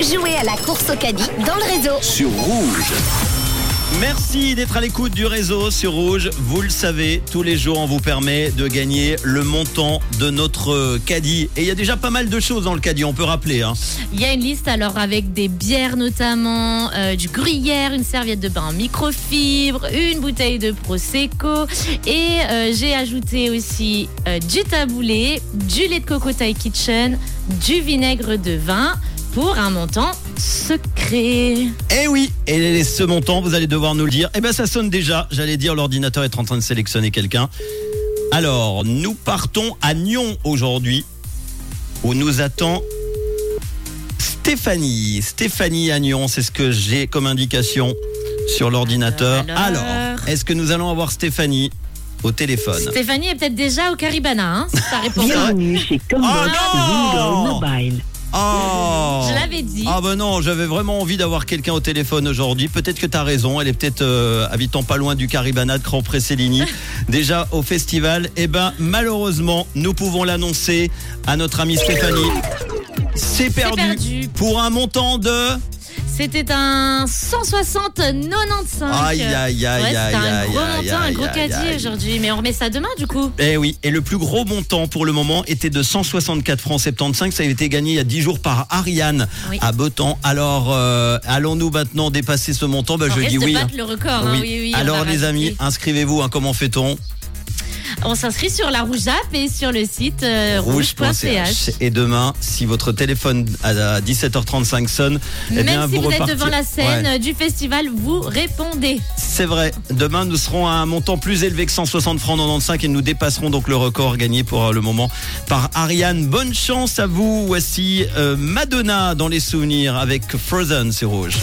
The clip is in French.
Jouez à la course au caddie dans le réseau. Sur Rouge. Merci d'être à l'écoute du réseau sur Rouge. Vous le savez, tous les jours, on vous permet de gagner le montant de notre caddie. Et il y a déjà pas mal de choses dans le caddie, on peut rappeler. Hein. Il y a une liste alors avec des bières notamment, euh, du gruyère, une serviette de bain en microfibre, une bouteille de prosecco et euh, j'ai ajouté aussi euh, du taboulé, du lait de coco Thai Kitchen, du vinaigre de vin pour un montant secret. Eh oui, et ce montant, vous allez devoir nous le dire. Eh ben ça sonne déjà, j'allais dire l'ordinateur est en train de sélectionner quelqu'un. Alors, nous partons à Nyon aujourd'hui, où nous attend Stéphanie. Stéphanie à Nyon, c'est ce que j'ai comme indication sur l'ordinateur. Alors, alors. Alors, est-ce que nous allons avoir Stéphanie au téléphone? Stéphanie est peut-être déjà au Caribana, hein, si ça répond pas. Bienvenue chez Combox Oh Mobile. Oh dit. Ah ben non, j'avais vraiment envie d'avoir quelqu'un au téléphone aujourd'hui. Peut-être que tu as raison, elle est peut-être euh, habitant pas loin du Caribana de Grand Céligny, déjà au festival. Eh ben malheureusement, nous pouvons l'annoncer à notre amie Stéphanie. C'est perdu, perdu. pour un montant de C'était un 160 95. Aïe, aïe, aïe, Ouais, aïe, un aïe, gros aïe, montant, un aïe, gros aïe, caddie aïe. aujourd'hui. Mais on remet ça demain du coup. Eh oui, et le plus gros montant pour le moment était de 164 francs 75. Ça avait été gagné il y a 10 jours par Ariane Oui. à Betan. Alors, euh, allons-nous maintenant dépasser ce montant? On Je dis oui. hein. le record. hein, Oui. oui, Alors les amis, inscrivez-vous. hein, comment fait-on? On s'inscrit sur la Rouge App et sur le site euh, rouge.ch. Et demain, si votre téléphone à 17h35 sonne, eh Même bien si vous, êtes devant la scène Ouais, du festival, vous répondez. c'est vrai. Demain, nous serons à un montant plus élevé que 160 francs 95 et nous dépasserons donc le record gagné pour le moment par Ariane. Bonne chance à vous. Voici euh, Madonna dans les souvenirs avec Frozen, c'est rouge.